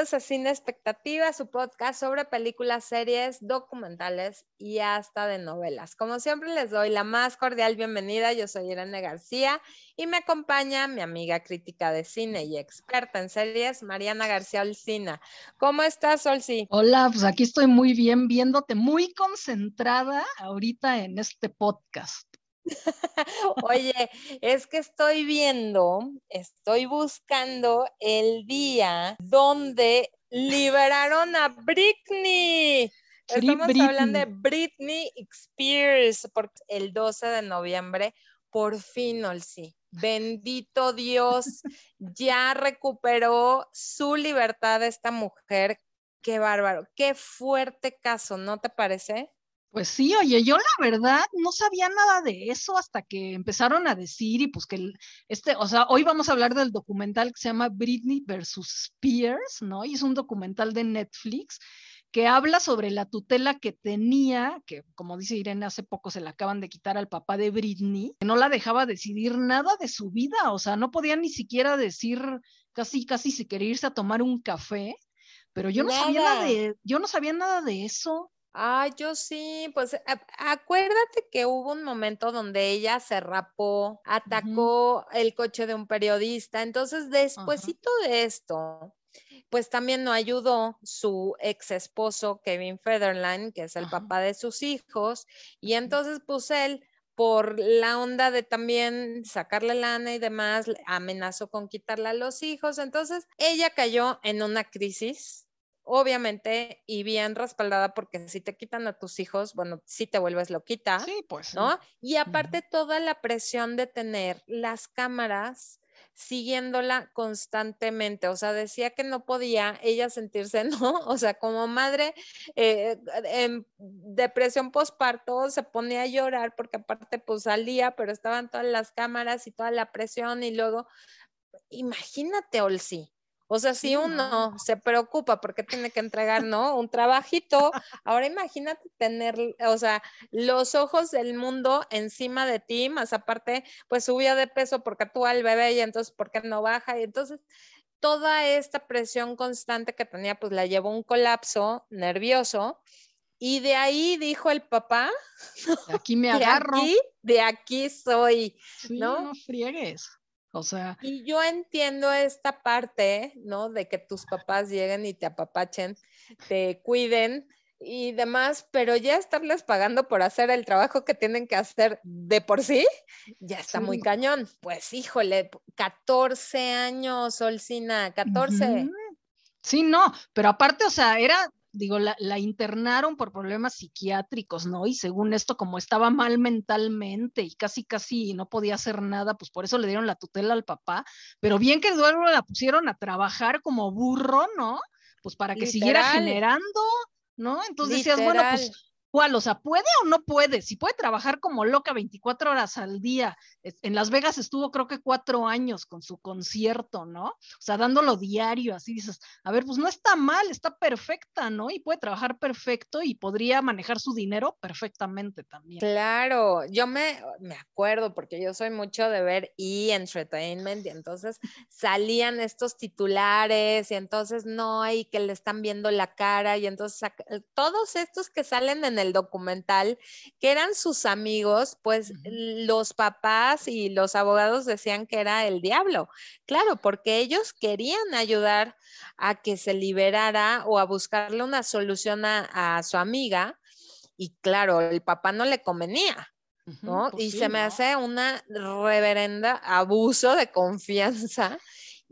bienvenidos a Cine Expectativa, su podcast sobre películas, series, documentales y hasta de novelas. Como siempre les doy la más cordial bienvenida, yo soy Irene García y me acompaña mi amiga crítica de cine y experta en series, Mariana García Olcina. ¿Cómo estás, Olci? Hola, pues aquí estoy muy bien, viéndote muy concentrada ahorita en este podcast. Oye, es que estoy viendo, estoy buscando el día donde liberaron a Britney. Estamos hablando de Britney Spears, porque el 12 de noviembre, por fin, Olsi, bendito Dios, ya recuperó su libertad esta mujer. Qué bárbaro, qué fuerte caso, ¿no te parece? Pues sí, oye, yo la verdad no sabía nada de eso hasta que empezaron a decir y pues que este, o sea, hoy vamos a hablar del documental que se llama Britney versus Spears, ¿no? Y es un documental de Netflix que habla sobre la tutela que tenía, que como dice Irene, hace poco se la acaban de quitar al papá de Britney, que no la dejaba decidir nada de su vida, o sea, no podía ni siquiera decir casi, casi si quería irse a tomar un café, pero yo no sabía nada de, yo no sabía nada de eso. Ah, yo sí, pues acuérdate que hubo un momento donde ella se rapó, atacó el coche de un periodista, entonces despuésito de esto, pues también no ayudó su ex esposo Kevin Federline, que es el papá de sus hijos, y entonces pues él por la onda de también sacarle lana y demás, amenazó con quitarle a los hijos, entonces ella cayó en una crisis obviamente, y bien respaldada, porque si te quitan a tus hijos, bueno, si te vuelves loquita. Sí, pues. ¿No? Y aparte, toda la presión de tener las cámaras siguiéndola constantemente. O sea, decía que no podía ella sentirse, ¿no? O sea, como madre eh, en depresión postparto se ponía a llorar porque aparte pues salía, pero estaban todas las cámaras y toda la presión y luego, imagínate, Olsi, o sea, si uno se preocupa porque tiene que entregar, ¿no? Un trabajito, ahora imagínate tener, o sea, los ojos del mundo encima de ti, más aparte, pues subía de peso porque tú al bebé y entonces, ¿por qué no baja? Y entonces, toda esta presión constante que tenía, pues la llevó a un colapso nervioso. Y de ahí dijo el papá, de aquí me agarro. De aquí, de aquí soy, ¿no? No friegues. O sea. Y yo entiendo esta parte, ¿no? De que tus papás lleguen y te apapachen, te cuiden y demás, pero ya estarles pagando por hacer el trabajo que tienen que hacer de por sí, ya está muy cañón. Pues híjole, 14 años, Solcina, 14. Sí, no, pero aparte, o sea, era digo, la, internaron por problemas psiquiátricos, ¿no? Y según esto, como estaba mal mentalmente y casi, casi no podía hacer nada, pues por eso le dieron la tutela al papá, pero bien que luego la pusieron a trabajar como burro, ¿no? Pues para que siguiera generando, ¿no? Entonces decías, bueno, pues ¿Cuál? O sea, ¿puede o no puede? Si puede trabajar como loca 24 horas al día. En Las Vegas estuvo creo que cuatro años con su concierto, ¿no? O sea, dándolo diario, así dices, a ver, pues no está mal, está perfecta, ¿no? Y puede trabajar perfecto y podría manejar su dinero perfectamente también. Claro, yo me, me acuerdo porque yo soy mucho de ver E! Entertainment y entonces salían estos titulares y entonces no, hay que le están viendo la cara y entonces todos estos que salen en el documental, que eran sus amigos, pues los papás y los abogados decían que era el diablo. Claro, porque ellos querían ayudar a que se liberara o a buscarle una solución a, su amiga. Y claro, el papá no le convenía. ¿no? Pues y se me hace una reverenda abuso de confianza.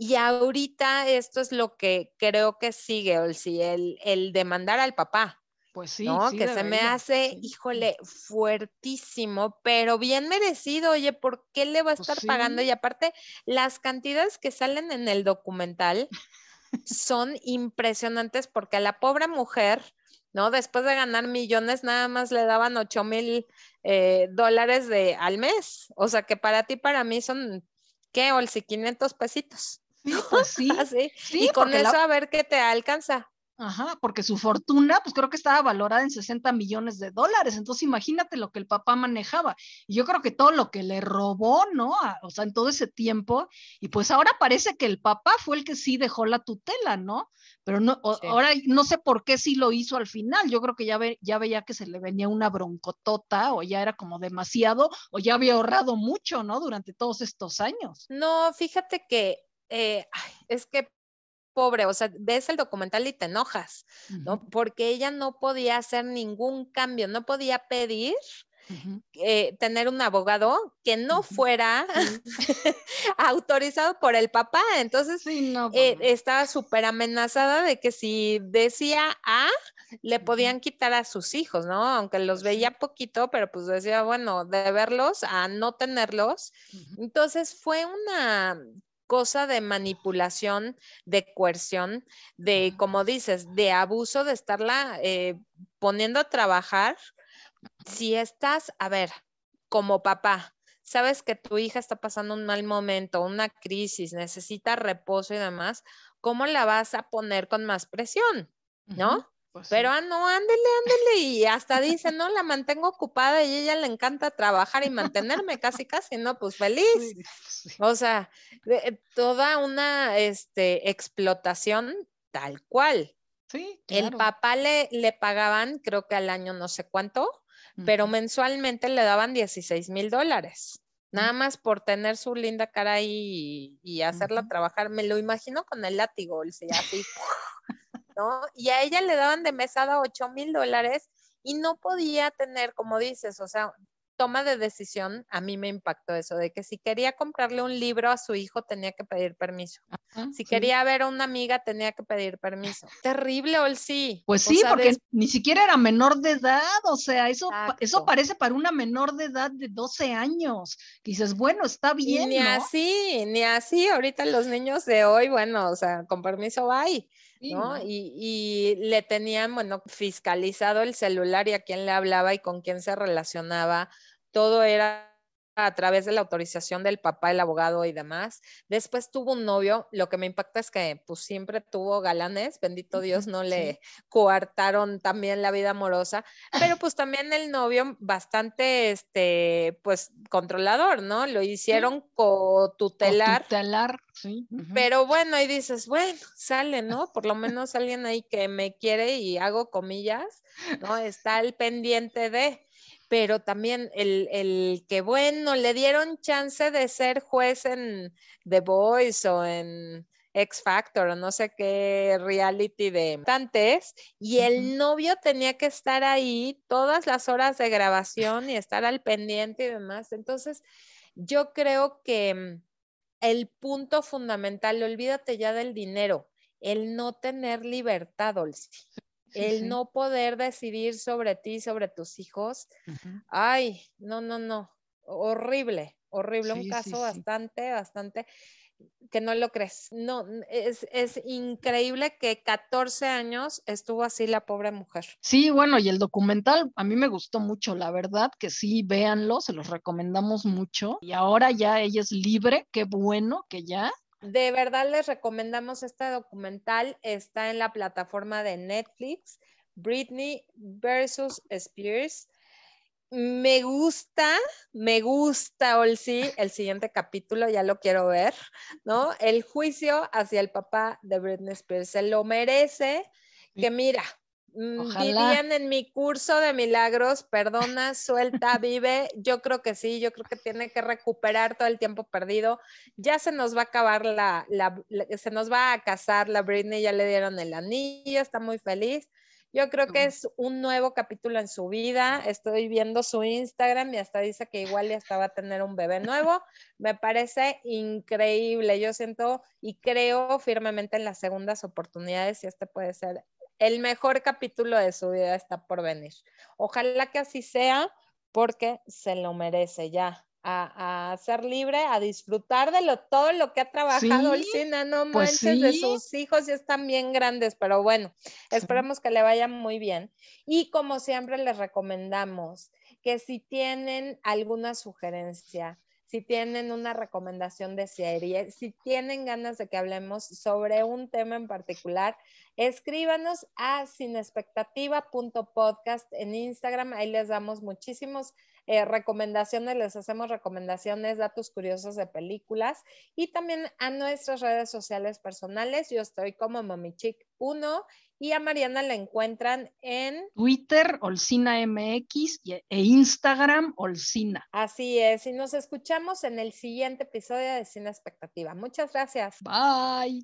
Y ahorita esto es lo que creo que sigue, el, el demandar al papá. Pues sí, ¿no? que se me hace, híjole, fuertísimo, pero bien merecido. Oye, ¿por qué le va a pues estar pagando? Y aparte, las cantidades que salen en el documental son impresionantes porque a la pobre mujer, ¿no? Después de ganar millones, nada más le daban 8 mil eh, dólares de, al mes. O sea, que para ti, para mí son, ¿qué? Olsi, 500 pesitos. Sí, pues sí. y con eso a ver qué te alcanza. Ajá, porque su fortuna, pues creo que estaba valorada en 60 millones de dólares. Entonces, imagínate lo que el papá manejaba. Y yo creo que todo lo que le robó, ¿no? o sea, en todo ese tiempo. Y pues ahora parece que el papá fue el que sí dejó la tutela, ¿no? Pero no, ahora no sé por qué sí lo hizo al final. Yo creo que ya, ve, ya veía que se le venía una broncotota o ya era como demasiado o ya había ahorrado mucho, ¿no? Durante todos estos años. No, fíjate que eh, es que pobre, o sea, ves el documental y te enojas, ¿no? Porque ella no podía hacer ningún cambio, no podía pedir eh, tener un abogado que no fuera autorizado por el papá. Entonces, eh, estaba súper amenazada de que si decía A, le podían quitar a sus hijos, ¿no? Aunque los veía poquito, pero pues decía, bueno, de verlos a no tenerlos. Entonces, fue una cosa de manipulación, de coerción, de, como dices, de abuso, de estarla eh, poniendo a trabajar. Si estás, a ver, como papá, sabes que tu hija está pasando un mal momento, una crisis, necesita reposo y demás, ¿cómo la vas a poner con más presión? ¿No? Pues Pero ah, no, ándele, ándele. Y hasta dice, no, la mantengo ocupada y ella le encanta trabajar y mantenerme casi, casi, ¿no? Pues feliz. O sea, eh, toda una este, explotación tal cual. Sí. El papá le, le pagaban, creo que al año no sé cuánto, pero mensualmente le daban 16 mil dólares. Nada más por tener su linda cara ahí y, hacerla trabajar. Me lo imagino con el látigo, el así. Y a ella le daban de mesada 8 mil dólares y no podía tener, como dices, o sea, toma de decisión, a mí me impactó eso, de que si quería comprarle un libro a su hijo tenía que pedir permiso. si quería ver a una amiga tenía que pedir permiso. Terrible, Olsi. Pues sí, porque ni siquiera era menor de edad, o sea, eso, eso parece para una menor de edad de 12 años. dices, bueno, está bien. ni así, ni así. Ahorita los niños de hoy, bueno, o sea, con permiso, bye. ¿no? Y, y, le tenían, bueno, fiscalizado el celular y a quién le hablaba y con quién se relacionaba. Todo era a través de la autorización del papá, el abogado y demás. Después tuvo un novio, lo que me impacta es que pues siempre tuvo galanes, bendito Dios, no le coartaron también la vida amorosa, pero pues también el novio bastante, este, pues controlador, ¿no? Lo hicieron co-tutelar. Tutelar, sí. Pero bueno, ahí dices, bueno, sale, ¿no? Por lo menos alguien ahí que me quiere y hago comillas, ¿no? Está al pendiente de pero también el, que, bueno, le dieron chance de ser juez en The Voice o en X Factor o no sé qué reality de tantes y el novio tenía que estar ahí todas las horas de grabación y estar al pendiente y demás. Entonces, yo creo que el punto fundamental, olvídate ya del dinero, el no tener libertad, Olsi el no poder decidir sobre ti, sobre tus hijos. Ay, no, no, no, horrible, horrible, un caso bastante, bastante que no lo crees. No, es, es, increíble que 14 años estuvo así la pobre mujer. Sí, bueno, y el documental a mí me gustó mucho, la verdad que sí, véanlo, se los recomendamos mucho. Y ahora ya ella es libre, qué bueno que ya. De verdad les recomendamos este documental. Está en la plataforma de Netflix, Britney versus Spears. Me gusta, me gusta, Olsi, el siguiente capítulo, ya lo quiero ver, ¿no? El juicio hacia el papá de Britney Spears. Se lo merece, que mira, Mm, vivían en mi curso de milagros, perdona, suelta, vive. Yo creo que sí, yo creo que tiene que recuperar todo el tiempo perdido. Ya se nos va a acabar la, se nos va a casar la Britney, ya le dieron el anillo, está muy feliz. Yo creo que es un nuevo capítulo en su vida. Estoy viendo su Instagram y hasta dice que igual ya estaba a tener un bebé nuevo. Me parece increíble. Yo siento y creo firmemente en las segundas oportunidades y este puede ser el mejor capítulo de su vida está por venir. Ojalá que así sea porque se lo merece ya. A, ser libre, a disfrutar de lo, todo lo que ha trabajado el cine, no pues manches, de sus hijos ya están bien grandes, pero bueno, esperemos que le vaya muy bien. Y como siempre les recomendamos que si tienen alguna sugerencia, si tienen una recomendación de serie, si tienen ganas de que hablemos sobre un tema en particular, escríbanos a sinexpectativa.podcast en Instagram. Ahí les damos muchísimos eh, recomendaciones, les hacemos recomendaciones, datos curiosos de películas y también a nuestras redes sociales personales. Yo estoy como MomiChic1 y a Mariana la encuentran en Twitter, Olcina MX e Instagram, Olcina. Así es, y nos escuchamos en el siguiente episodio de Cine Expectativa. Muchas gracias. Bye.